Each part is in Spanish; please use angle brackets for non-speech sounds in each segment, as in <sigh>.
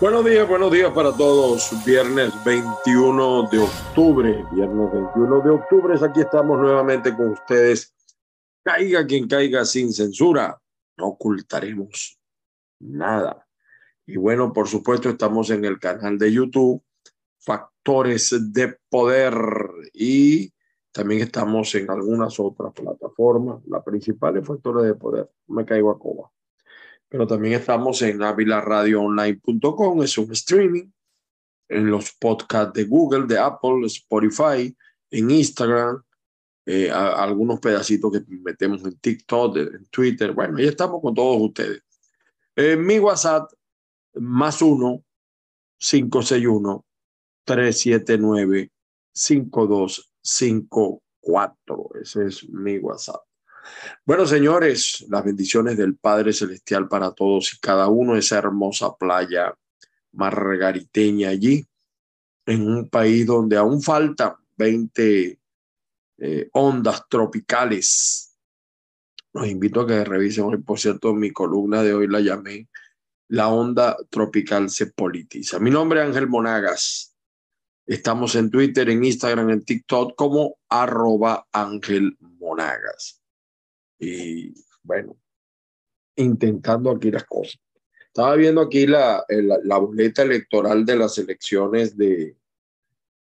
Buenos días, buenos días para todos. Viernes 21 de octubre, viernes 21 de octubre, aquí estamos nuevamente con ustedes. Caiga quien caiga sin censura, no ocultaremos nada. Y bueno, por supuesto, estamos en el canal de YouTube, Factores de Poder, y también estamos en algunas otras plataformas. La principal es Factores de Poder. Me caigo a coba pero también estamos en avilaradioonline.com, es un streaming, en los podcasts de Google, de Apple, Spotify, en Instagram, eh, algunos pedacitos que metemos en TikTok, en Twitter, bueno, ahí estamos con todos ustedes. Eh, mi WhatsApp, más uno, 561 379 5254. Ese es mi WhatsApp. Bueno, señores, las bendiciones del Padre Celestial para todos y cada uno, esa hermosa playa margariteña allí, en un país donde aún faltan 20 eh, ondas tropicales. Los invito a que revisen hoy, por cierto, mi columna de hoy la llamé La onda tropical se politiza. Mi nombre es Ángel Monagas. Estamos en Twitter, en Instagram, en TikTok como arroba Ángel Monagas y bueno, intentando aquí las cosas. Estaba viendo aquí la, la, boleta electoral de las elecciones de,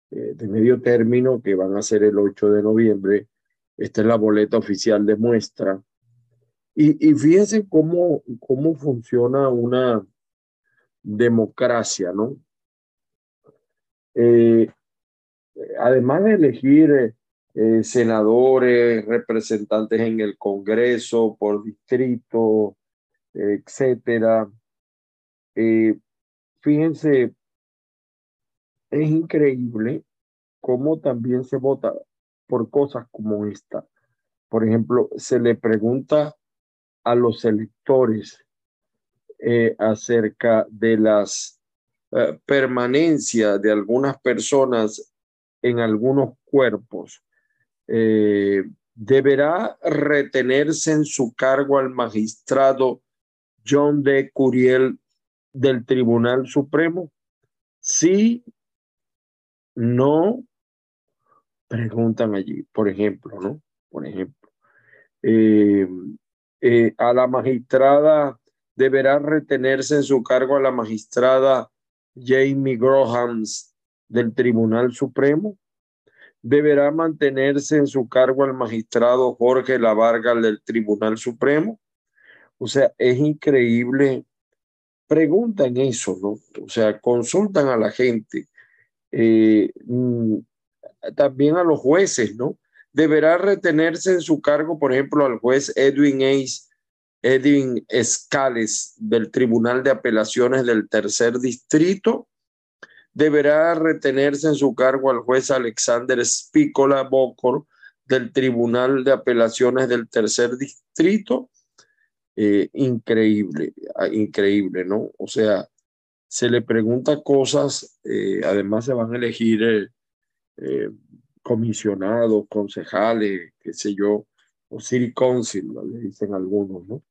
de medio término que van a ser el 8 de noviembre. Esta es la boleta oficial de muestra. Y, y fíjense cómo, cómo funciona una democracia, ¿no? Eh, además de elegir eh, eh, senadores, representantes en el Congreso por distrito, etcétera. Eh, fíjense, es increíble cómo también se vota por cosas como esta. Por ejemplo, se le pregunta a los electores eh, acerca de las permanencias de algunas personas en algunos cuerpos eh, deberá retenerse en su cargo al magistrado John D. Curiel del Tribunal Supremo? Sí, no, preguntan allí, por ejemplo, ¿no? Por ejemplo, eh, eh, a la magistrada deberá retenerse en su cargo a la magistrada Jamie Grohams del Tribunal Supremo deberá mantenerse en su cargo el magistrado Jorge Lavarga del Tribunal Supremo. O sea, es increíble. Preguntan eso, ¿no? O sea, consultan a la gente, eh, mm, también a los jueces, ¿no? Deberá retenerse en su cargo, por ejemplo, al juez Edwin Ace, Edwin Escales del Tribunal de Apelaciones del Tercer Distrito deberá retenerse en su cargo al juez Alexander Spícola Bocor del Tribunal de Apelaciones del Tercer Distrito. Eh, increíble, ah, increíble, ¿no? O sea, se le pregunta cosas, eh, además se van a elegir eh, comisionados, concejales, qué sé yo, o city council, le dicen algunos, ¿no?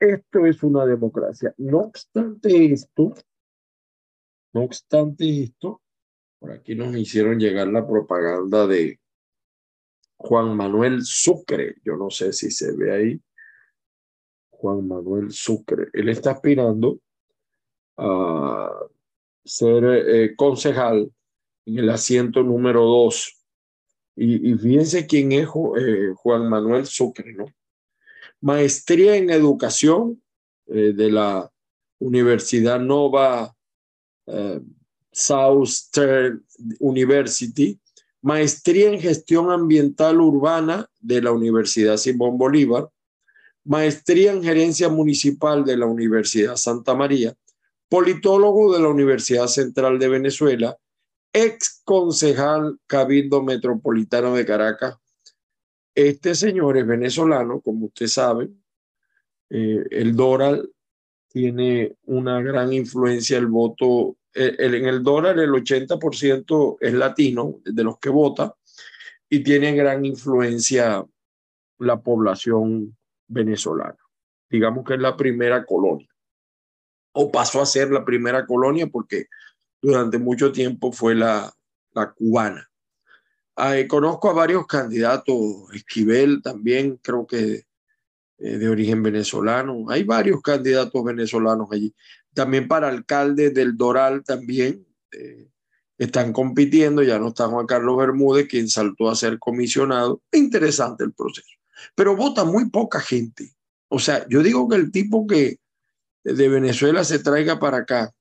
Esto es una democracia. No obstante esto, no obstante esto, por aquí nos hicieron llegar la propaganda de Juan Manuel Sucre. Yo no sé si se ve ahí. Juan Manuel Sucre. Él está aspirando a ser eh, concejal en el asiento número dos. Y, fíjense quién es eh, Juan Manuel Sucre, ¿no? Maestría en educación eh, de la Universidad Nova uh, Southern University, maestría en gestión ambiental urbana de la Universidad Simón Bolívar, maestría en gerencia municipal de la Universidad Santa María, politólogo de la Universidad Central de Venezuela, ex concejal Cabildo Metropolitano de Caracas. Este señor es venezolano, como usted sabe. Eh, el Doral tiene una gran influencia el voto en el dólar el 80% es latino de los que vota y tiene gran influencia la población venezolana. Digamos que es la primera colonia. o pasó a ser la primera colonia porque durante mucho tiempo fue la, la cubana. conozco a varios candidatos, Esquivel también creo que eh, de origen venezolano, hay varios candidatos venezolanos allí. También para alcalde del Doral también eh, están compitiendo, ya no está Juan Carlos Bermúdez, quien saltó a ser comisionado. Interesante el proceso, pero vota muy poca gente. O sea, yo digo que el tipo que de Venezuela se traiga para acá,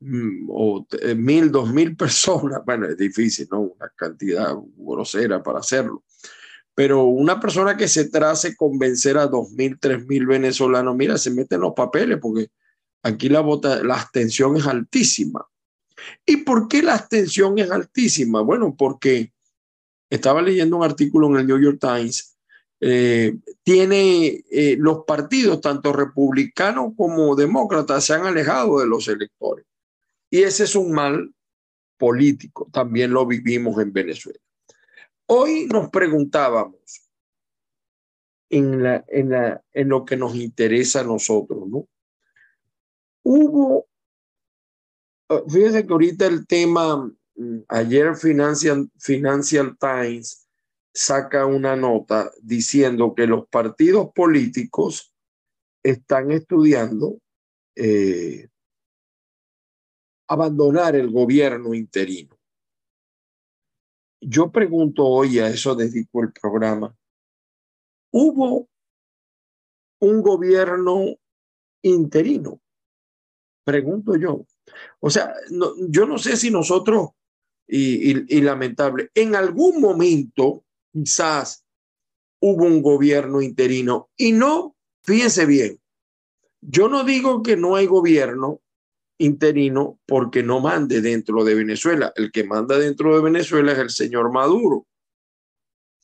mm, o eh, mil, dos mil personas, <laughs> bueno, es difícil, ¿no? Una cantidad grosera para hacerlo. Pero una persona que se trace convencer a dos mil, tres mil venezolanos, mira, se meten los papeles porque aquí la, vota, la abstención es altísima. ¿Y por qué la abstención es altísima? Bueno, porque estaba leyendo un artículo en el New York Times eh, tiene eh, los partidos, tanto republicanos como demócratas, se han alejado de los electores. Y ese es un mal político, también lo vivimos en Venezuela. Hoy nos preguntábamos en lo que nos interesa a nosotros, ¿no? Hubo, eh, fíjense que ahorita el tema, mm, ayer Financial, Financial Times saca una nota diciendo que los partidos políticos están estudiando eh, abandonar el gobierno interino. Yo pregunto hoy, a eso dedico el programa, ¿hubo un gobierno interino? Pregunto yo. O sea, yo no sé si nosotros, y lamentable, en algún momento quizás hubo un gobierno interino. Y no, fíjense bien, yo no digo que no hay gobierno interino porque no mande dentro de Venezuela. El que manda dentro de Venezuela es el señor Maduro.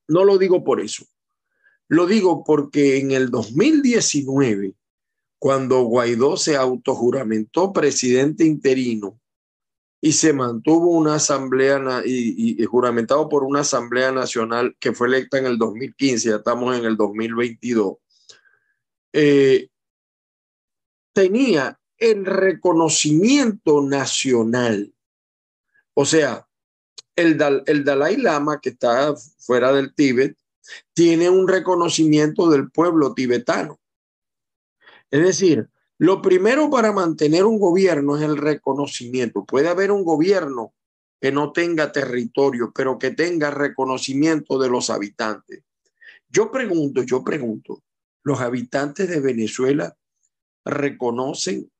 No lo digo por eso. Lo digo porque en el 2019, cuando Guaidó se autojuramentó presidente interino, y se mantuvo una asamblea y, juramentado por una asamblea nacional que fue electa en el 2015, ya estamos en el 2022, eh, tenía el reconocimiento nacional. O sea, el, el Dalai Lama, que está fuera del Tíbet, tiene un reconocimiento del pueblo tibetano. Es decir, lo primero para mantener un gobierno es el reconocimiento. Puede haber un gobierno que no tenga territorio, pero que tenga reconocimiento de los habitantes. Yo pregunto, yo pregunto, ¿los habitantes de Venezuela reconocen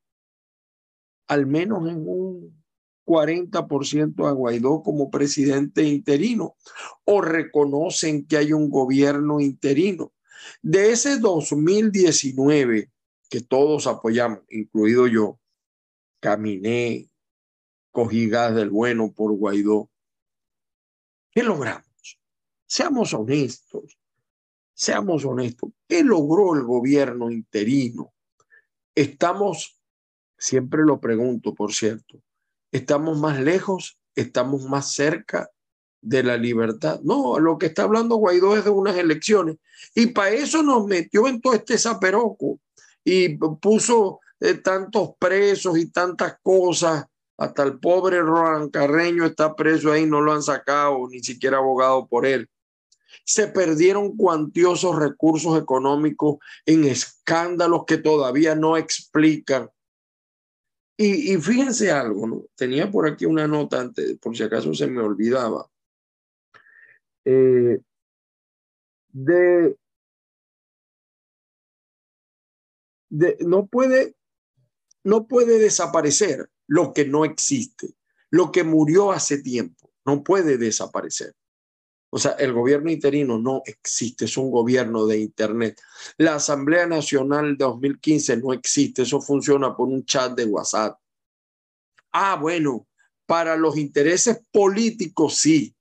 al menos en un 40% a Guaidó como presidente interino o reconocen que hay un gobierno interino? De ese 2019 que todos apoyamos, incluido yo, caminé, cogí gas del bueno por Guaidó. ¿Qué logramos? Seamos honestos, seamos honestos. ¿Qué logró el gobierno interino? Estamos, siempre lo pregunto, por cierto, ¿estamos más lejos? ¿Estamos más cerca de la libertad? No, lo que está hablando Guaidó es de unas elecciones. Y para eso nos metió en todo este zaperoco y puso eh, tantos presos y tantas cosas. Hasta el pobre Roland Carreño está preso ahí, no lo han sacado, ni siquiera abogado por él. Se perdieron cuantiosos recursos económicos en escándalos que todavía no explican. Y, fíjense algo. Tenía por aquí una nota antes, por si acaso se me olvidaba. Eh, de no, puede, no puede desaparecer lo que no existe, lo que murió hace tiempo, no puede desaparecer. O sea, el gobierno interino no existe, es un gobierno de Internet. La Asamblea Nacional 2015 no existe, eso funciona por un chat de WhatsApp. Ah, bueno, para los intereses políticos sí,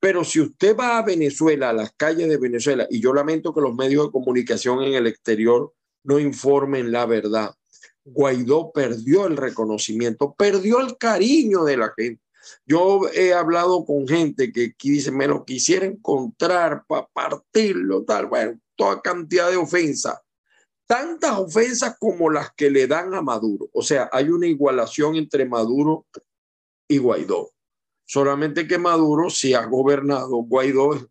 pero si usted va a Venezuela, a las calles de Venezuela, y yo lamento que los medios de comunicación en el exterior no informen la verdad. Guaidó perdió el reconocimiento, perdió el cariño de la gente. Yo he hablado con gente que, dice, me lo quisiera encontrar para partirlo, tal, bueno, toda cantidad de ofensa. tantas ofensas como las que le dan a Maduro. O sea, hay una igualación entre Maduro y Guaidó. Solamente que Maduro sí ha gobernado, Guaidó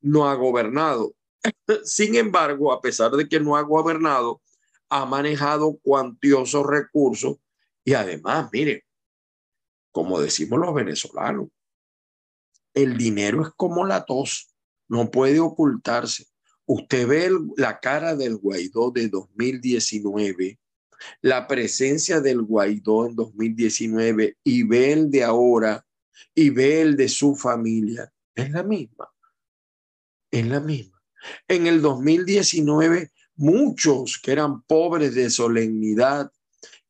no ha gobernado. <laughs> Sin embargo, a pesar de que no ha gobernado, ha manejado cuantiosos recursos y además, miren, como decimos los venezolanos, el dinero es como la tos, no puede ocultarse. Usted ve la cara del Guaidó de 2019, la presencia del Guaidó en 2019 y ve el de ahora y ve el de su familia, es la misma. Es la misma. En el 2019, muchos que eran pobres de solemnidad,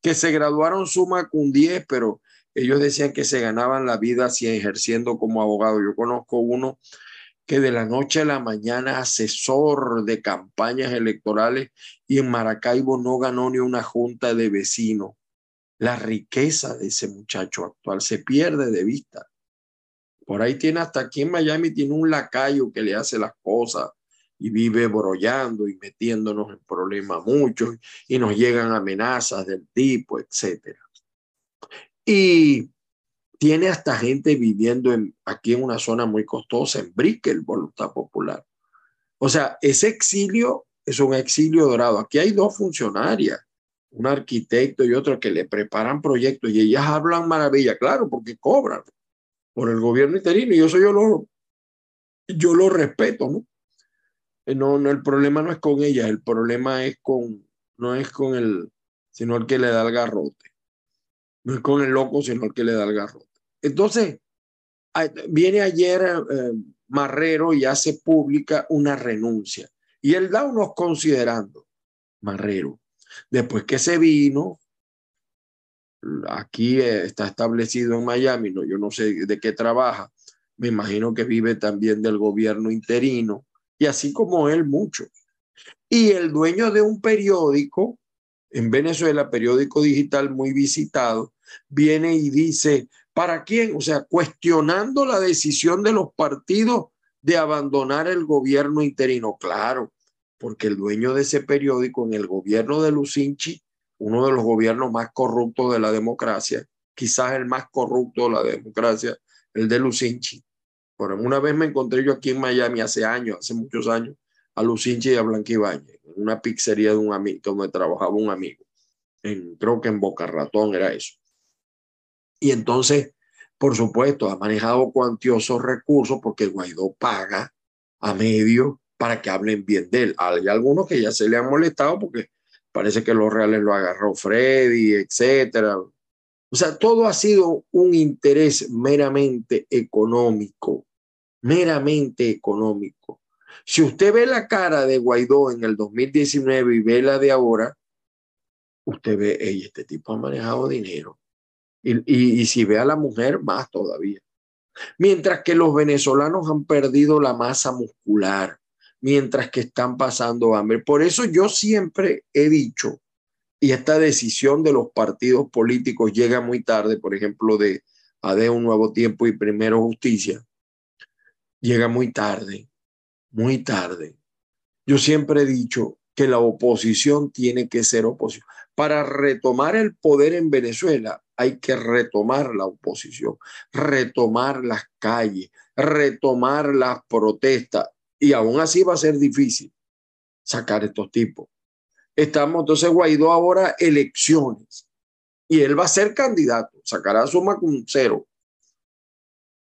que se graduaron suma con 10, pero ellos decían que se ganaban la vida así ejerciendo como abogado. Yo conozco uno que de la noche a la mañana asesor de campañas electorales y en Maracaibo no ganó ni una junta de vecinos. La riqueza de ese muchacho actual se pierde de vista. Por ahí tiene hasta aquí en Miami tiene un lacayo que le hace las cosas y vive brollando y metiéndonos en problemas muchos y nos llegan amenazas del tipo, etcétera. Y tiene hasta gente viviendo en, aquí en una zona muy costosa, en Brickell, Voluntad Popular. O sea, ese exilio es un exilio dorado. Aquí hay dos funcionarias, un arquitecto y otro que le preparan proyectos y ellas hablan maravilla, claro, porque cobran por el gobierno interino y eso yo lo, yo lo respeto, ¿no? Eh, no, no, el problema no es con ellas, el problema es con, no es con el, sino el que le da el garrote. No es con el loco, sino el que le da el garrote. Entonces, viene ayer eh, Marrero y hace pública una renuncia. Y él da unos considerando, Marrero. Después que se vino, aquí eh, está establecido en Miami, no, yo no sé de qué trabaja, me imagino que vive también del gobierno interino, y así como él, mucho. Y el dueño de un periódico en Venezuela, periódico digital muy visitado, viene y dice, ¿para quién? O sea, cuestionando la decisión de los partidos de abandonar el gobierno interino. Claro, porque el dueño de ese periódico en el gobierno de Lucinchi, uno de los gobiernos más corruptos de la democracia, quizás el más corrupto de la democracia, el de Lucinchi. Por una vez me encontré yo aquí en Miami hace años, hace muchos años, a Lucinchi y a Blanquibáñez, en una pizzería de un amigo, donde trabajaba un amigo. En, creo que en Boca Ratón era eso. Y entonces, por supuesto, ha manejado cuantiosos recursos porque Guaidó paga a medio para que hablen bien de él. Hay algunos que ya se le han molestado porque parece que los reales lo agarró Freddy, etcétera. O sea, todo ha sido un interés meramente económico, meramente económico. Si usted ve la cara de Guaidó en el 2019 y ve la de ahora, usted ve, este tipo ha manejado dinero. Y si ve a la mujer, más todavía. Mientras que los venezolanos han perdido la masa muscular, mientras que están pasando hambre. Por eso yo siempre he dicho, y esta decisión de los partidos políticos llega muy tarde, por ejemplo, de AD Un Nuevo Tiempo y Primero Justicia, llega muy tarde, muy tarde. Yo siempre he dicho que la oposición tiene que ser oposición. Para retomar el poder en Venezuela hay que retomar la oposición, retomar las calles, retomar las protestas y aún así va a ser difícil sacar estos tipos. Estamos entonces Guaidó ahora elecciones y él va a ser candidato, sacará suma con cero.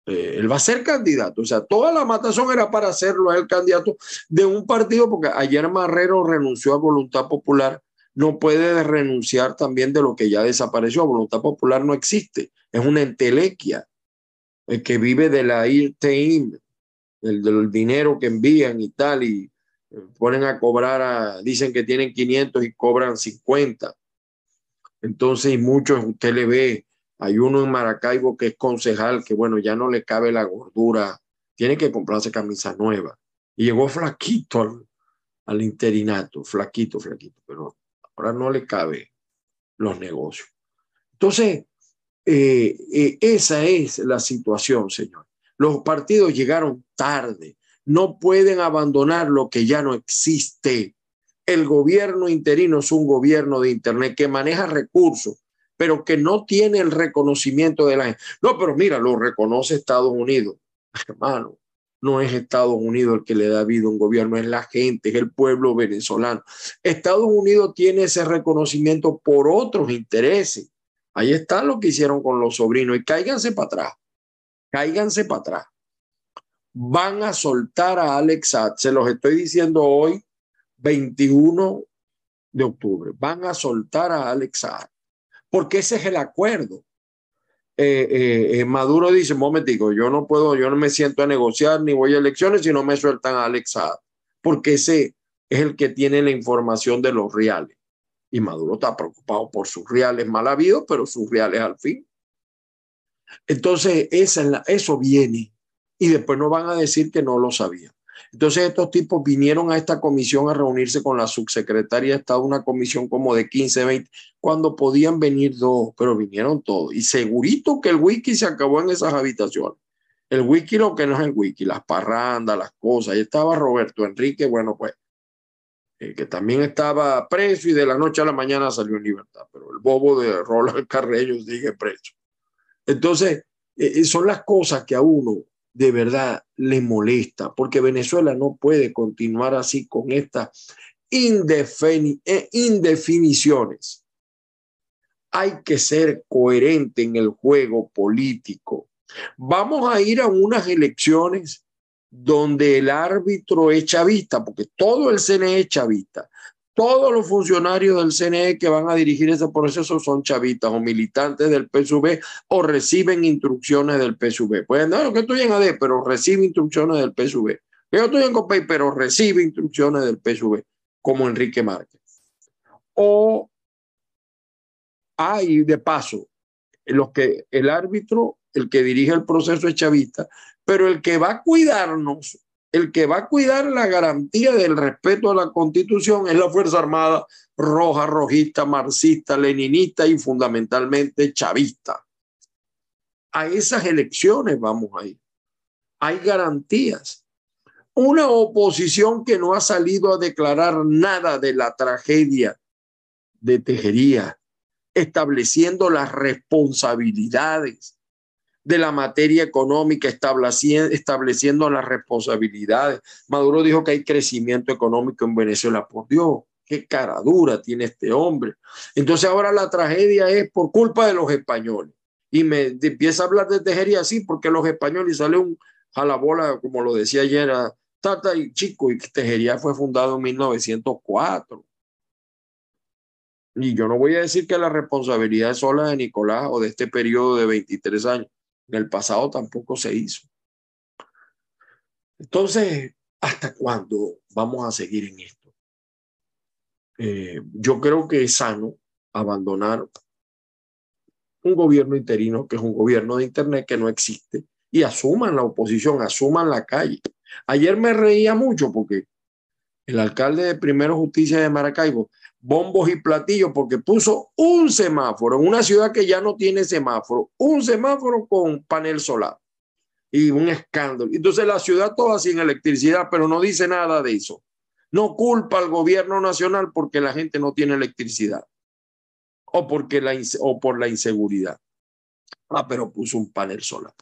Eh, él va a ser candidato, o sea, toda la matazón era para hacerlo el candidato de un partido, porque ayer Marrero renunció a Voluntad Popular, no puede renunciar también de lo que ya desapareció. Voluntad Popular no existe, es una entelequia el que vive de la IRTIM, el del dinero que envían y tal, y eh, ponen a cobrar, a, dicen que tienen 500 y cobran 50. Entonces, y muchos usted le ve, hay uno en Maracaibo que es concejal, que bueno, ya no le cabe la gordura, tiene que comprarse camisa nueva. Y llegó flaquito al, interinato, flaquito, flaquito, pero ahora no le cabe los negocios. Entonces, eh, eh, esa es la situación, señor. Los partidos llegaron tarde, no pueden abandonar lo que ya no existe. El gobierno interino es un gobierno de Internet que maneja recursos, pero que no tiene el reconocimiento de la gente. No, pero mira, lo reconoce Estados Unidos. <laughs> Hermano, no es Estados Unidos el que le da vida a un gobierno, es la gente, es el pueblo venezolano. Estados Unidos tiene ese reconocimiento por otros intereses. Ahí está lo que hicieron con los sobrinos y cáiganse para atrás, cáiganse para atrás. Van a soltar a Alex se los estoy diciendo hoy, 21 de octubre, van a soltar a Alex porque ese es el acuerdo. Eh, eh, eh, Maduro dice, momentico, yo no puedo, yo no me siento a negociar ni voy a elecciones si no me sueltan a Alex porque ese es el que tiene la información de los reales. Y Maduro está preocupado por sus reales mal habidos, pero sus reales al fin. Entonces, esa eso viene. Y después nos van a decir que no lo sabían. Entonces estos tipos vinieron a esta comisión a reunirse con la subsecretaria de Estado, una comisión como de 15, 20, cuando podían venir dos, pero vinieron todos. Y segurito que el wiki se acabó en esas habitaciones. El wiki lo que no es el wiki, las parrandas, las cosas. Ahí estaba Roberto Enrique, bueno, pues, eh, que también estaba preso y de la noche a la mañana salió en libertad, pero el bobo de Roland <laughs> Carreño sigue preso. Entonces, eh, eh, son las cosas que a uno de verdad le molesta, porque Venezuela no puede continuar así con estas eh, indefiniciones. Hay que ser coherente en el juego político. Vamos a ir a unas elecciones donde el árbitro es chavista, porque todo el CNE es chavista, todos los funcionarios del CNE que van a dirigir ese proceso son chavitas o militantes del PSV o reciben instrucciones del PSV. Pueden no, que estoy en AD, pero recibe instrucciones del PSV. Yo estoy en COPEI, pero recibe instrucciones del PSV, como Enrique Márquez. O hay, de paso, los que el árbitro, el que dirige el proceso es chavista, pero el que va a cuidarnos el que va a cuidar la garantía del respeto a la constitución es la Fuerza Armada roja, rojista, marxista, leninista y fundamentalmente chavista. A esas elecciones vamos a ir. Hay garantías. Una oposición que no ha salido a declarar nada de la tragedia de Tejería, estableciendo las responsabilidades de la materia económica, estableciendo, las responsabilidades. Maduro dijo que hay crecimiento económico en Venezuela. Por Dios, qué cara dura tiene este hombre. Entonces ahora la tragedia es por culpa de los españoles. Y me empieza a hablar de tejería así porque los españoles sale un jalabola, como lo decía ayer, Tata y Chico, y Tejería fue fundado en 1904. Y yo no voy a decir que la responsabilidad es sola de Nicolás o de este periodo de 23 años. En el pasado tampoco se hizo. Entonces, ¿hasta cuándo vamos a seguir en esto? Eh, yo creo que es sano abandonar un gobierno interino que es un gobierno de Internet que no existe y asuman la oposición, asuman la calle. Ayer me reía mucho porque el alcalde de Primero Justicia de Maracaibo bombos y platillos porque puso un semáforo en una ciudad que ya no tiene semáforo, un semáforo con panel solar y un escándalo. Entonces la ciudad toda sin electricidad, pero no dice nada de eso. No culpa al gobierno nacional porque la gente no tiene electricidad o, porque la, o por la inseguridad. Ah, pero puso un panel solar.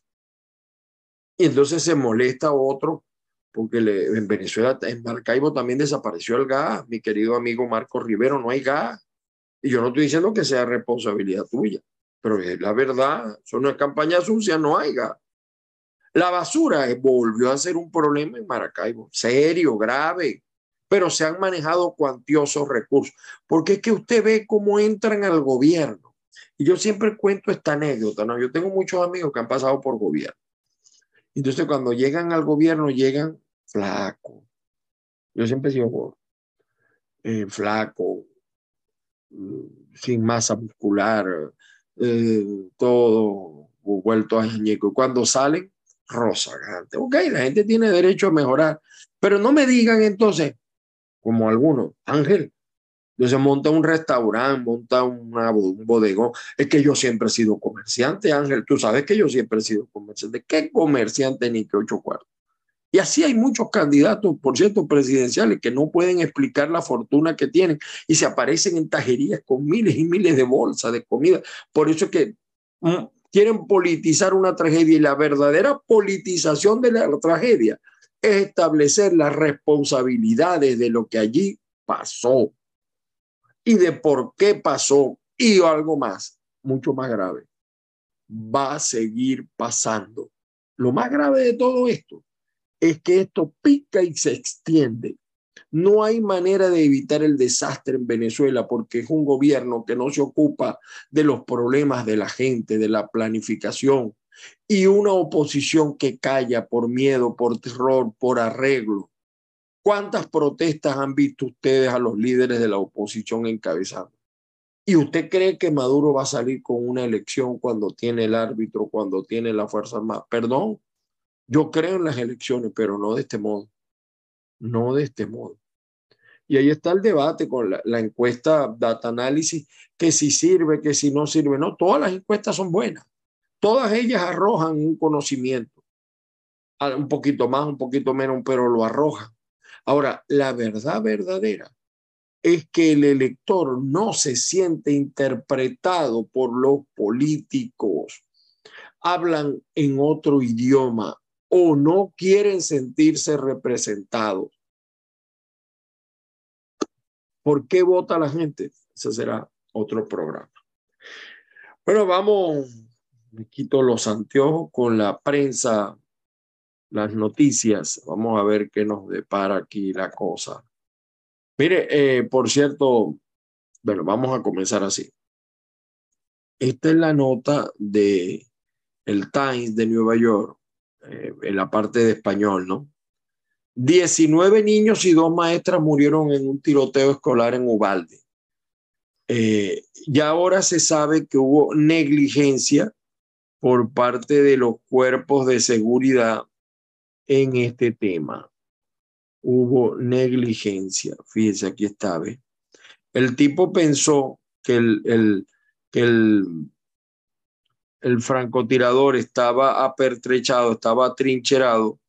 Y entonces se molesta otro porque en Venezuela, en Maracaibo también desapareció el gas, mi querido amigo Marco Rivero, no hay gas. Y yo no estoy diciendo que sea responsabilidad tuya, pero es la verdad, son una campaña sucia, no hay gas. La basura volvió a ser un problema en Maracaibo, serio, grave, pero se han manejado cuantiosos recursos, porque es que usted ve cómo entran al gobierno. Y yo siempre cuento esta anécdota, ¿no? Yo tengo muchos amigos que han pasado por gobierno. Entonces, cuando llegan al gobierno, llegan flaco. Yo siempre he sido eh, flaco, mm, sin masa muscular, eh, todo vuelto a ñeco. Cuando salen, rozagante. Ok, la gente tiene derecho a mejorar, pero no me digan entonces, como algunos, Ángel, entonces monta un restaurante, monta un bodegón. Es que yo siempre he sido comerciante, Ángel. Tú sabes que yo siempre he sido comerciante. ¿Qué comerciante ni qué ocho cuartos? Y así hay muchos candidatos, por cierto, presidenciales que no pueden explicar la fortuna que tienen y se aparecen en tajerías con miles y miles de bolsas de comida. Por eso es que mm, quieren politizar una tragedia y la verdadera politización de la tragedia es establecer las responsabilidades de lo que allí pasó y de por qué pasó y algo más, mucho más grave. Va a seguir pasando. Lo más grave de todo esto es que esto pica y se extiende. No hay manera de evitar el desastre en Venezuela porque es un gobierno que no se ocupa de los problemas de la gente, de la planificación, y una oposición que calla por miedo, por terror, por arreglo. ¿Cuántas protestas han visto ustedes a los líderes de la oposición encabezando? ¿Y usted cree que Maduro va a salir con una elección cuando tiene el árbitro, cuando tiene la Fuerza Armada? Perdón, yo creo en las elecciones, pero no de este modo. No de este modo. Y ahí está el debate con la, encuesta Data Analysis, que si sirve, que si no sirve. No, todas las encuestas son buenas. Todas ellas arrojan un conocimiento. Ah, un poquito más, un poquito menos, pero lo arrojan. Ahora, la verdad verdadera es que el elector no se siente interpretado por los políticos. Hablan en otro idioma, o no quieren sentirse representados. ¿Por qué vota la gente? Ese será otro programa. Bueno, vamos, me quito los anteojos con la prensa, las noticias. Vamos a ver qué nos depara aquí la cosa. Mire, eh, por cierto, bueno, vamos a comenzar así. Esta es la nota de el Times de Nueva York eh, en la parte de español, ¿no? 19 niños y dos maestras murieron en un tiroteo escolar en Ubalde. Eh, ya ahora se sabe que hubo negligencia por parte de los cuerpos de seguridad en este tema. Hubo negligencia. Fíjense, aquí está. ¿ve? El tipo pensó que el, el, que el el francotirador estaba apertrechado, estaba atrincherado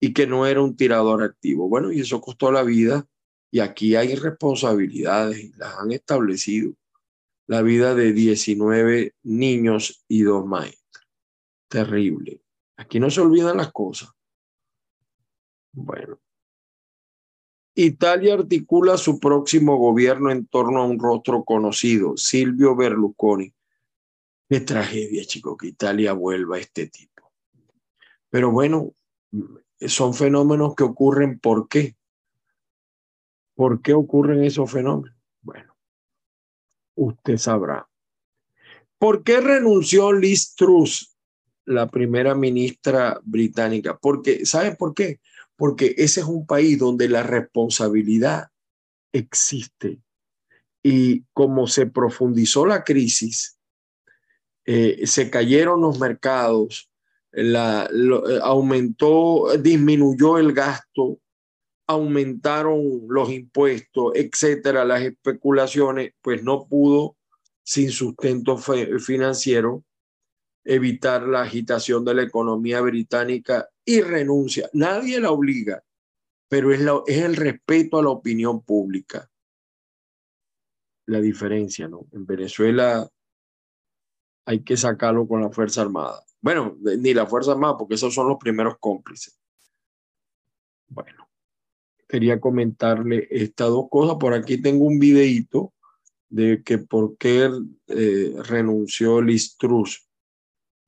y que no era un tirador activo. Bueno, y eso costó la vida y aquí hay responsabilidades y las han establecido. La vida de 19 niños y dos maestras. Terrible. Aquí no se olvidan las cosas. Bueno. Italia articula su próximo gobierno en torno a un rostro conocido, Silvio Berlusconi. Qué tragedia, chico, que Italia vuelva a este tipo. Pero bueno, son fenómenos que ocurren. ¿Por qué? ¿Por qué ocurren esos fenómenos? Bueno, usted sabrá. ¿Por qué renunció Liz Truss, la primera ministra británica? Porque, ¿sabe por qué? Porque ese es un país donde la responsabilidad existe. Y como se profundizó la crisis, eh, se cayeron los mercados, eh, aumentó, disminuyó el gasto, aumentaron los impuestos, etcétera, las especulaciones, pues no pudo, sin sustento financiero, evitar la agitación de la economía británica y renuncia. Nadie la obliga, pero es, es el respeto a la opinión pública. La diferencia, ¿no? En Venezuela hay que sacarlo con la Fuerza Armada. Bueno, ni la Fuerza Armada, porque esos son los primeros cómplices. Bueno, quería comentarle estas dos cosas. Por aquí tengo un videito de que por qué eh, renunció Liz Truss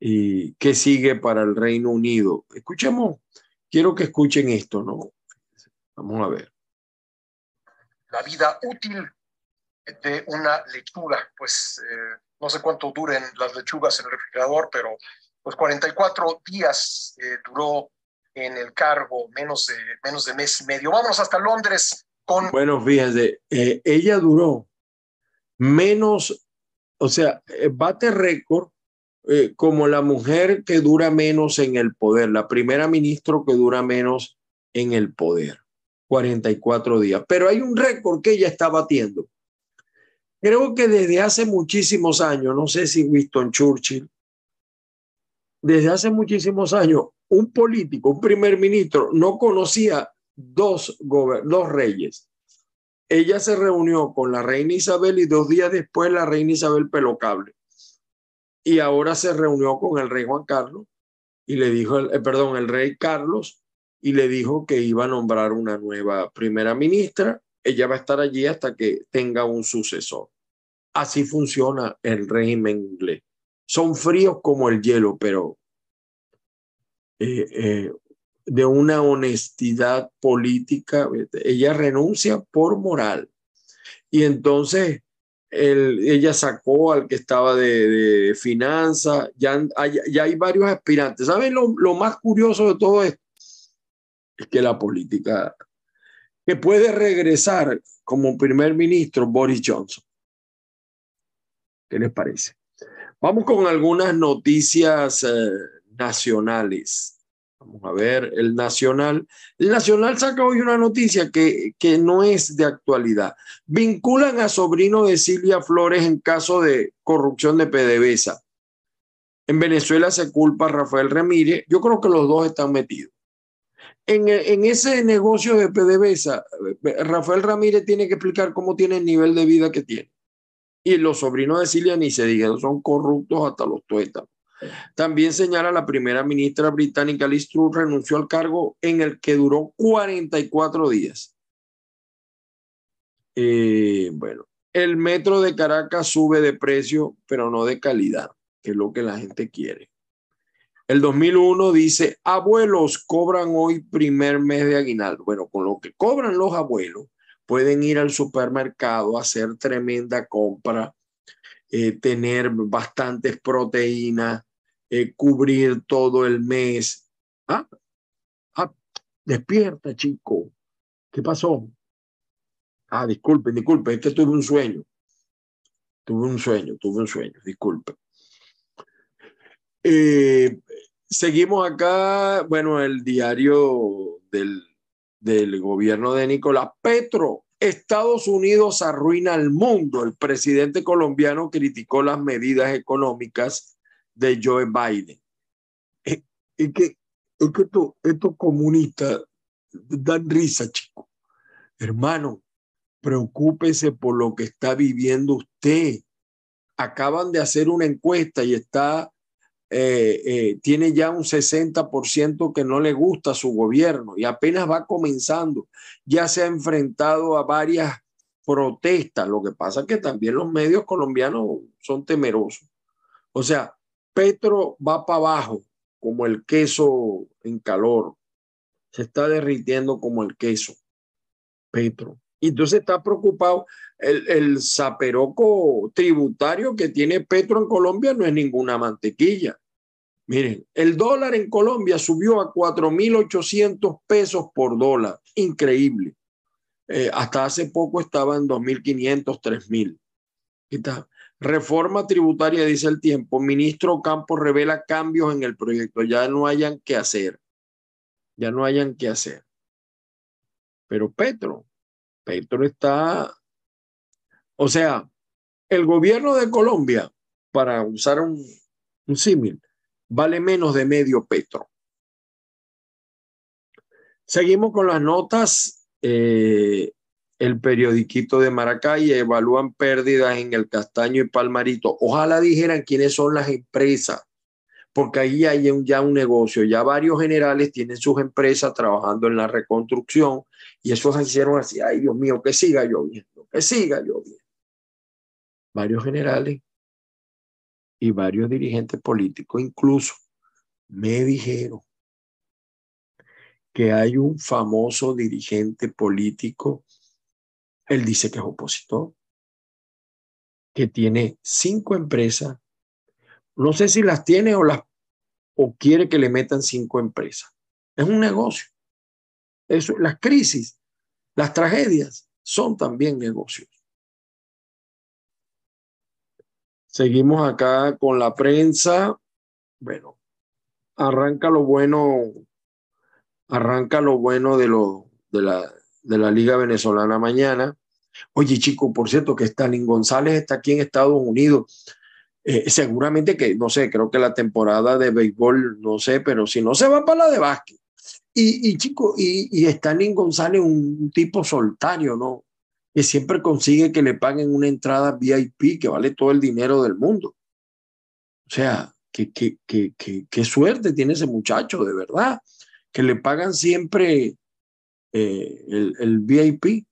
y qué sigue para el Reino Unido. Escuchemos, quiero que escuchen esto, ¿no? Vamos a ver. La vida útil de una lectura, pues eh, no sé cuánto duren las lechugas en el refrigerador, pero pues 44 días eh, duró en el cargo, menos de, menos de mes y medio. Vámonos hasta Londres con... Bueno, fíjense, eh, ella duró menos, o sea, eh, bate récord como la mujer que dura menos en el poder, la primera ministro que dura menos en el poder, 44 días. Pero hay un récord que ella está batiendo. Creo que desde hace muchísimos años, no sé si Winston Churchill, desde hace muchísimos años, un político, un primer ministro, no conocía dos, reyes. Ella se reunió con la reina Isabel y dos días después la reina Isabel pelocable. Y ahora se reunió con el rey Juan Carlos y le dijo, eh, perdón, el rey Carlos y le dijo que iba a nombrar una nueva primera ministra. Ella va a estar allí hasta que tenga un sucesor. Así funciona el régimen inglés. Son fríos como el hielo, pero eh, eh, de una honestidad política. Ella renuncia por moral. Y entonces ella sacó al que estaba de, finanzas, ya hay, varios aspirantes. ¿Saben lo, lo, más curioso de todo esto? Es que la política, que puede regresar como primer ministro Boris Johnson. ¿Qué les parece? Vamos con algunas noticias eh, nacionales. Vamos a ver, el Nacional. El Nacional saca hoy una noticia que, que no es de actualidad. Vinculan a sobrino de Silvia Flores en caso de corrupción de PDVSA. En Venezuela se culpa a Rafael Ramírez. Yo creo que los dos están metidos. En, en ese negocio de PDVSA, Rafael Ramírez tiene que explicar cómo tiene el nivel de vida que tiene. Y los sobrinos de Silvia ni se digan, son corruptos hasta los tuétanos. También señala la primera ministra británica Liz Truss renunció al cargo en el que duró 44 días. Eh, bueno, el metro de Caracas sube de precio, pero no de calidad, que es lo que la gente quiere. El 2001 dice, abuelos cobran hoy primer mes de aguinaldo. Bueno, con lo que cobran los abuelos, pueden ir al supermercado hacer tremenda compra, eh, tener bastantes proteínas, eh, cubrir todo el mes. Ah, ah, despierta, chico. ¿Qué pasó? Ah, disculpen, disculpen, es que tuve un sueño. Tuve un sueño, tuve un sueño, disculpen. Eh, seguimos acá, bueno, el diario del, del gobierno de Nicolás Petro. Estados Unidos arruina al mundo. El presidente colombiano criticó las medidas económicas de Joe Biden. Es, que, es que estos comunistas dan risa, chicos. Hermano, preocúpese por lo que está viviendo usted. Acaban de hacer una encuesta y está, eh, eh, tiene ya un 60% que no le gusta su gobierno y apenas va comenzando. Ya se ha enfrentado a varias protestas. Lo que pasa es que también los medios colombianos son temerosos. O sea, Petro va para abajo como el queso en calor. Se está derritiendo como el queso. Petro. Y entonces está preocupado. El, el zaperoco tributario que tiene Petro en Colombia no es ninguna mantequilla. Miren, el dólar en Colombia subió a 4.800 pesos por dólar. Increíble. Eh, hasta hace poco estaba en 2.500, 3.000. Está Reforma tributaria, dice el tiempo. Ministro Campos revela cambios en el proyecto. Ya no hayan que hacer. Ya no hayan que hacer. Pero Petro, Petro está, o sea, el gobierno de Colombia, para usar un símil, vale menos de medio Petro. Seguimos con las notas. Eh, el periodiquito de Maracay evalúan pérdidas en el Castaño y Palmarito. Ojalá dijeran quiénes son las empresas, porque ahí hay ya un negocio. Ya varios generales tienen sus empresas trabajando en la reconstrucción y esos hicieron así, ay Dios mío, que siga lloviendo, que siga lloviendo. Varios generales y varios dirigentes políticos incluso me dijeron que hay un famoso dirigente político él dice que es opositor, que tiene cinco empresas. No sé si las tiene o las o quiere que le metan cinco empresas. Es un negocio. Eso, las crisis, las tragedias son también negocios. Seguimos acá con la prensa. Bueno, arranca lo bueno, arranca lo bueno de lo de la de la Liga Venezolana mañana. Oye, chico, por cierto, que Stalin González está aquí en Estados Unidos. eh, seguramente que, no sé, creo que la temporada de béisbol, no sé, pero si no se va para la de básquet. Y, y chico, y, y Stanley González, un, tipo soltario, ¿no? Que siempre consigue que le paguen una entrada VIP que vale todo el dinero del mundo. O sea, qué, qué, qué, qué suerte tiene ese muchacho, de verdad, que le pagan siempre eh, el, el VIP.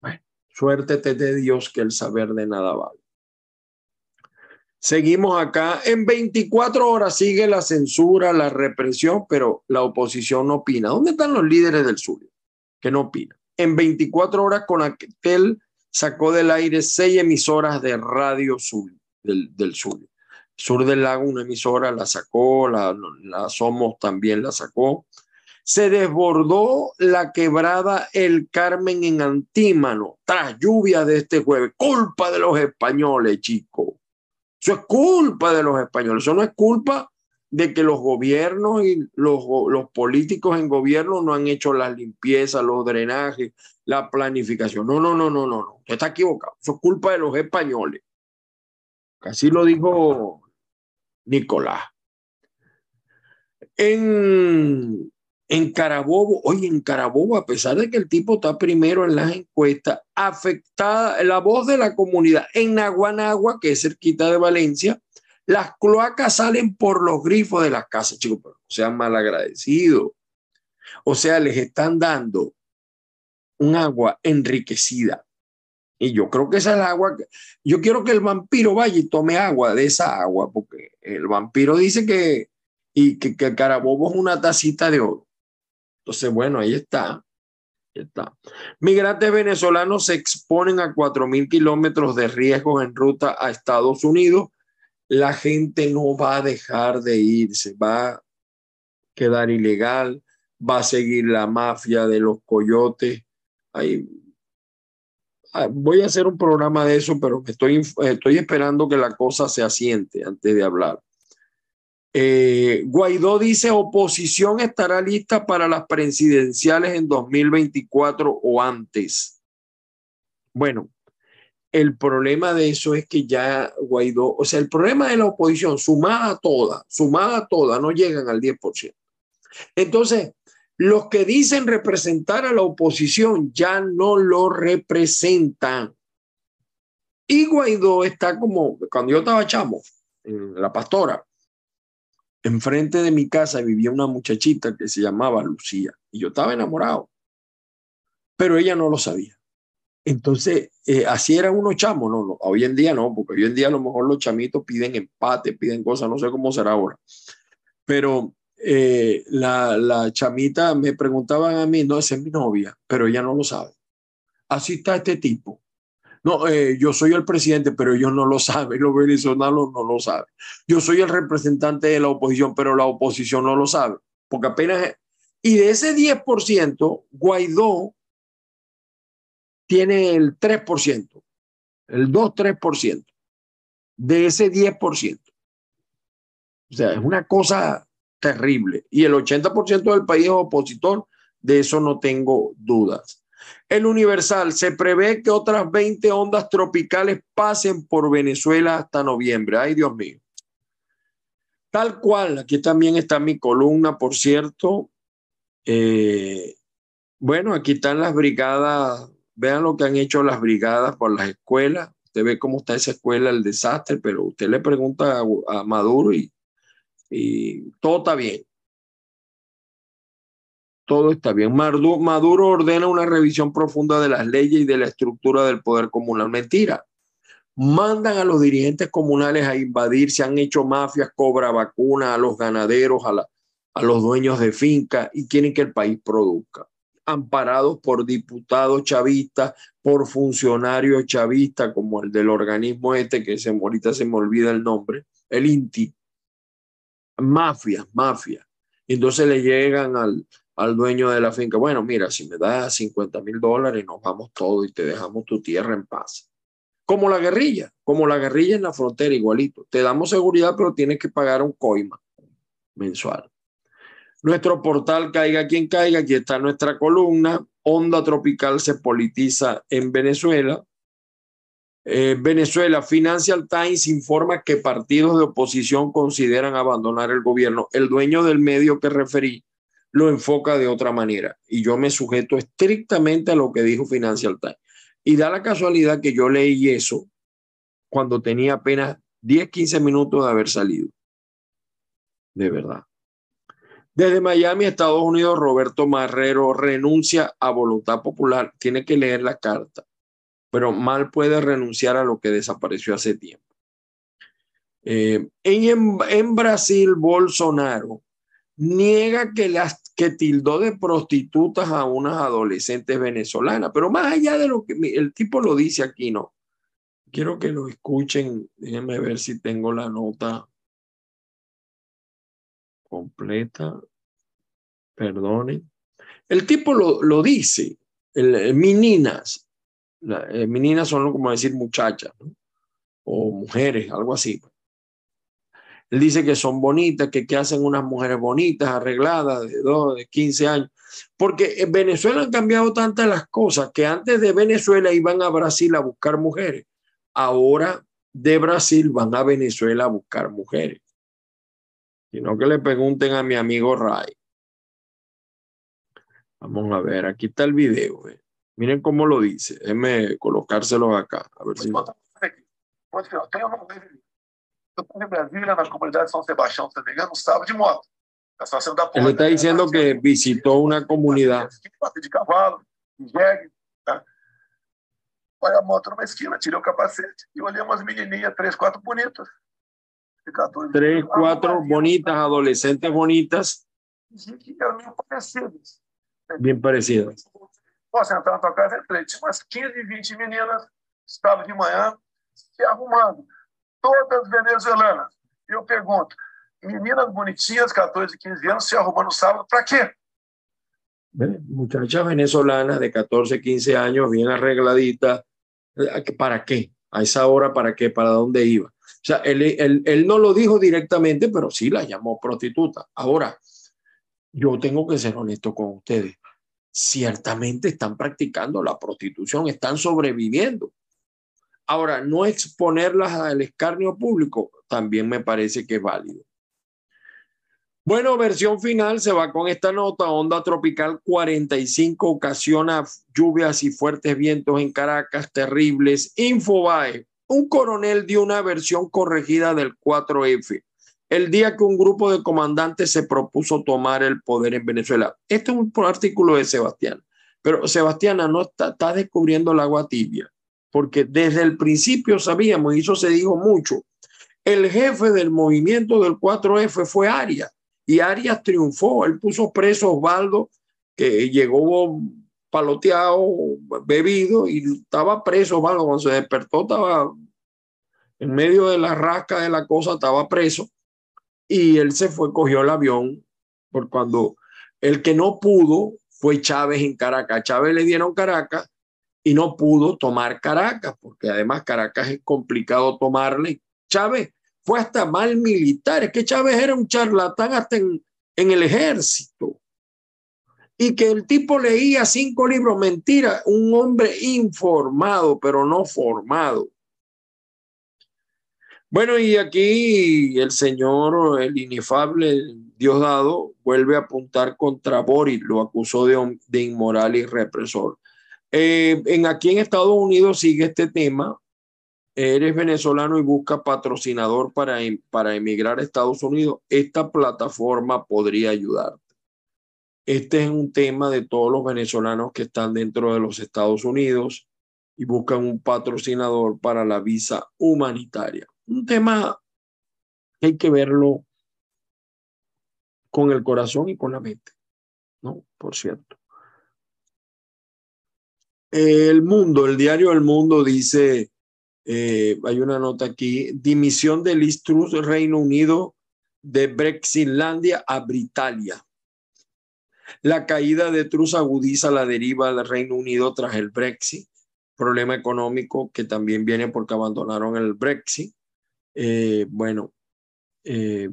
Bueno, suerte te dé Dios que el saber de nada vale. Seguimos acá. En 24 horas sigue la censura, la represión, pero la oposición no opina. ¿Dónde están los líderes del sur que no opinan? En 24 horas, con aquel sacó del aire seis emisoras de radio sur, del, del sur. Sur del Lago, una emisora la sacó, la, la Somos también la sacó. Se desbordó la quebrada El Carmen en Antímano tras lluvia de este jueves. Culpa de los españoles, chicos eso es culpa de los españoles, eso no es culpa de que los gobiernos y los, los políticos en gobierno no han hecho las limpiezas, los drenajes, la planificación. No, no, no, no, no, no. Usted está equivocado. Eso es culpa de los españoles. Así lo dijo Nicolás. En, en Carabobo, oye, en Carabobo, a pesar de que el tipo está primero en las encuestas, afectada la voz de la comunidad. En Naguanagua, que es cerquita de Valencia, las cloacas salen por los grifos de las casas, chicos, pero sean malagradecidos. O sea, les están dando un agua enriquecida. Y yo creo que esa es el agua. yo quiero que el vampiro vaya y tome agua de esa agua, porque el vampiro dice que, y que, que Carabobo es una tacita de oro. Entonces, bueno, ahí está. Ahí está. Migrantes venezolanos se exponen a 4.000 kilómetros de riesgos en ruta a Estados Unidos. La gente no va a dejar de irse, va a quedar ilegal, va a seguir la mafia de los coyotes. Ah, voy a hacer un programa de eso, pero estoy, estoy esperando que la cosa se asiente antes de hablar. Eh, Guaidó dice oposición estará lista para las presidenciales en 2024 o antes. Bueno, el problema de eso es que ya Guaidó, o sea, el problema de la oposición, sumada toda, sumada toda, no llegan al 10%. Entonces, los que dicen representar a la oposición ya no lo representan. Y Guaidó está como, cuando yo estaba chamo, en la pastora, enfrente de mi casa vivía una muchachita que se llamaba Lucía y yo estaba enamorado, pero ella no lo sabía. Entonces, eh, así eran unos chamos, no, hoy en día no, porque hoy en día a lo mejor los chamitos piden empate, piden cosas, no sé cómo será ahora. Pero eh, la, la chamita me preguntaban a mí, no, es mi novia, pero ella no lo sabe. Así está este tipo. No, eh, yo soy el presidente, pero ellos no lo saben, <laughs> los venezolanos no lo saben. Yo soy el representante de la oposición, pero la oposición no lo sabe, porque apenas... Y de ese 10%, Guaidó tiene el 3%, el 2-3% de ese 10%. O sea, es una cosa terrible. Y el 80% del país es opositor, de eso no tengo dudas. El Universal, se prevé que otras 20 ondas tropicales pasen por Venezuela hasta noviembre. Ay, Dios mío. Tal cual, aquí también está mi columna, por cierto. Eh, bueno, aquí están las brigadas. Vean lo que han hecho las brigadas por las escuelas. Usted ve cómo está esa escuela, el desastre, pero usted le pregunta a, Maduro y, todo está bien todo está bien. Maduro ordena una revisión profunda de las leyes y de la estructura del poder comunal. Mentira. Mandan a los dirigentes comunales a invadir, se han hecho mafias, cobra vacunas a los ganaderos, a, a los dueños de fincas y quieren que el país produzca. Amparados por diputados chavistas, por funcionarios chavistas, como el del organismo este, que se, ahorita se me olvida el nombre, el INTI. Mafias, mafias. Entonces le llegan al, al dueño de la finca, bueno, mira, si me das 50 mil dólares, nos vamos todos y te dejamos tu tierra en paz. Como la guerrilla, como la guerrilla en la frontera, igualito. Te damos seguridad, pero tienes que pagar un coima mensual. Nuestro portal Caiga quien caiga, aquí está nuestra columna. Onda tropical se politiza en Venezuela. Eh, Venezuela, Financial Times informa que partidos de oposición consideran abandonar el gobierno. El dueño del medio que referí lo enfoca de otra manera y yo me sujeto estrictamente a lo que dijo Financial Times. Y da la casualidad que yo leí eso cuando tenía apenas 10, 15 minutos de haber salido. De verdad. Desde Miami, Estados Unidos, Roberto Marrero renuncia a voluntad popular. Tiene que leer la carta, pero mal puede renunciar a lo que desapareció hace tiempo. Eh, en, en Brasil, Bolsonaro niega que las que tildó de prostitutas a unas adolescentes venezolanas, pero más allá de lo que el tipo lo dice aquí, no. Quiero que lo escuchen, déjenme ver si tengo la nota completa. Perdone. El tipo lo, lo dice, el, meninas, la, eh, meninas son como decir muchachas, ¿no? o mujeres, algo así. Él dice que son bonitas, que, que hacen unas mujeres bonitas, arregladas, de, dos, de 15 años. Porque en Venezuela han cambiado tantas las cosas que antes de Venezuela iban a Brasil a buscar mujeres. Ahora de Brasil van a Venezuela a buscar mujeres. Sino que le pregunten a mi amigo Ray. Vamos a ver, aquí está el video. Eh. Miren cómo lo dice. Déjenme colocárselo acá. A ver si. en Brasília, na comunidade de São Sebastião, se não me engano, estava de moto. estação da Ele está dizendo que visitou uma comunidade. De cavalo, de jegue. Tá? Olha a moto numa esquina, tirei o capacete e olhei umas menininhas, três, quatro bonitas. Três, quatro bonitas, adolescentes bonitas. Bem parecidas. Posso entrar na tua casa? Entrei. Tinha umas 15, 20 meninas, estava de manhã, se arrumando todas venezuelanas. Eu pergunto, meninas bonitinhas, 14, 15 anos, se arrumando sábado, ¿para quê? Muchachas venezolanas de 14, 15 años, bien arregladitas, ¿para qué? A esa hora, ¿para qué? ¿Para dónde iba? O sea, él, él, él no lo dijo directamente, pero sí la llamó prostituta. Ahora, yo tengo que ser honesto con ustedes. Ciertamente están practicando la prostitución, están sobreviviendo. Ahora, no exponerlas al escarnio público también me parece que es válido. Bueno, versión final se va con esta nota. Onda tropical 45 ocasiona lluvias y fuertes vientos en Caracas, terribles. Infobae, un coronel dio una versión corregida del 4F el día que un grupo de comandantes se propuso tomar el poder en Venezuela. Este es un artículo de Sebastián, pero Sebastián no está, está descubriendo el agua tibia porque desde el principio sabíamos, y eso se dijo mucho, el jefe del movimiento del 4F fue Arias, y Arias triunfó, él puso preso a Osvaldo, que llegó paloteado, bebido, y estaba preso Osvaldo, cuando se despertó estaba en medio de la rasca de la cosa, estaba preso, y él se fue, cogió el avión, por cuando el que no pudo fue Chávez en Caracas. Chávez le dieron Caracas y no pudo tomar Caracas, porque además Caracas es complicado tomarle. Chávez fue hasta mal militar, es que Chávez era un charlatán hasta en el ejército. Y que el tipo leía cinco libros, mentira, un hombre informado, pero no formado. Bueno, y aquí el señor, el inefable Diosdado, vuelve a apuntar contra Boris, lo acusó de, de inmoral y represor. Eh, en aquí en Estados Unidos sigue este tema. Eres venezolano y busca patrocinador para, em, para emigrar a Estados Unidos. Esta plataforma podría ayudarte. Este es un tema de todos los venezolanos que están dentro de los Estados Unidos y buscan un patrocinador para la visa humanitaria. Un tema que hay que verlo con el corazón y con la mente, ¿no? Por cierto. El Mundo, el diario El Mundo dice, eh, hay una nota aquí, dimisión de Liz Reino Unido de Brexitlandia a Britalia. La caída de Truss agudiza la deriva del Reino Unido tras el Brexit, problema económico que también viene porque abandonaron el Brexit. Eh, bueno, eh,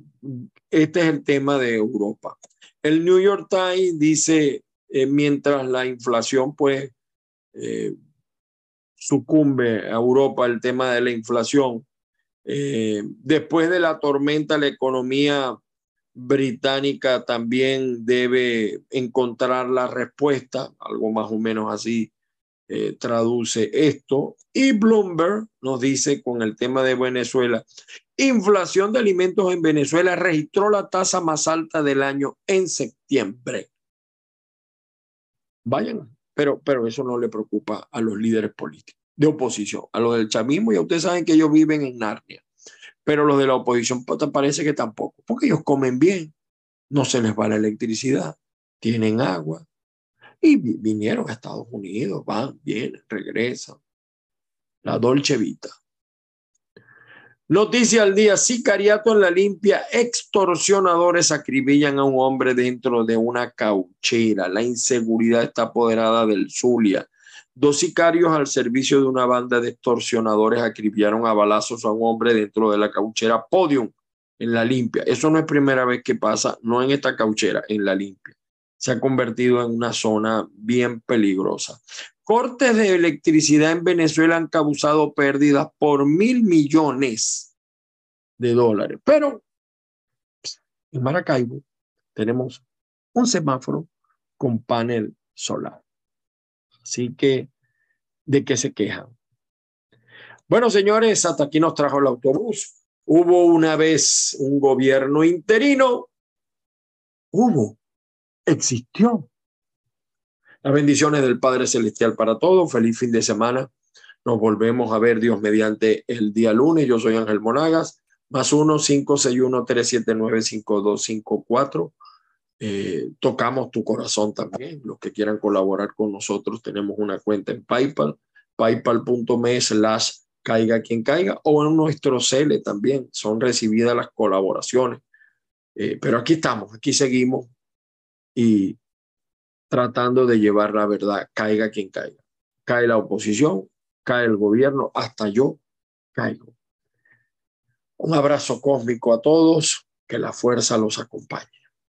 este es el tema de Europa. El New York Times dice, mientras la inflación pues eh, sucumbe a Europa el tema de la inflación. Eh, después de la tormenta, la economía británica también debe encontrar la respuesta, algo más o menos así eh, traduce esto. Y Bloomberg nos dice con el tema de Venezuela, inflación de alimentos en Venezuela registró la tasa más alta del año en septiembre. Vayan, pero, pero eso no le preocupa a los líderes políticos de oposición, a los del chavismo, ya ustedes saben que ellos viven en Narnia, pero los de la oposición parece que tampoco, porque ellos comen bien, no se les va la electricidad, tienen agua, y vinieron a Estados Unidos, van, vienen, regresan. La Dolce Vita. Noticia al día, sicariato en la limpia, extorsionadores acribillan a un hombre dentro de una cauchera. La inseguridad está apoderada del Zulia. Dos sicarios al servicio de una banda de extorsionadores acribillaron a balazos a un hombre dentro de la cauchera Podium en la limpia. Eso no es primera vez que pasa, no en esta cauchera, en la limpia se ha convertido en una zona bien peligrosa. Cortes de electricidad en Venezuela han causado pérdidas por mil millones de dólares. Pero en Maracaibo tenemos un semáforo con panel solar. Así que, ¿de qué se quejan? Bueno, señores, hasta aquí nos trajo el autobús. Hubo una vez un gobierno interino. Hubo, existió. Las bendiciones del Padre Celestial para todos. Feliz fin de semana. Nos volvemos a ver, Dios mediante, el día lunes. Yo soy Ángel Monagas, más 1 561 379 5254 eh, tocamos tu corazón también. Los que quieran colaborar con nosotros, tenemos una cuenta en PayPal, paypal.me slash caiga quien caiga, o en nuestro cele también. Son recibidas las colaboraciones. Eh, pero aquí estamos, aquí seguimos y tratando de llevar la verdad, caiga quien caiga. Cae la oposición, cae el gobierno, hasta yo caigo. Un abrazo cósmico a todos, que la fuerza los acompañe.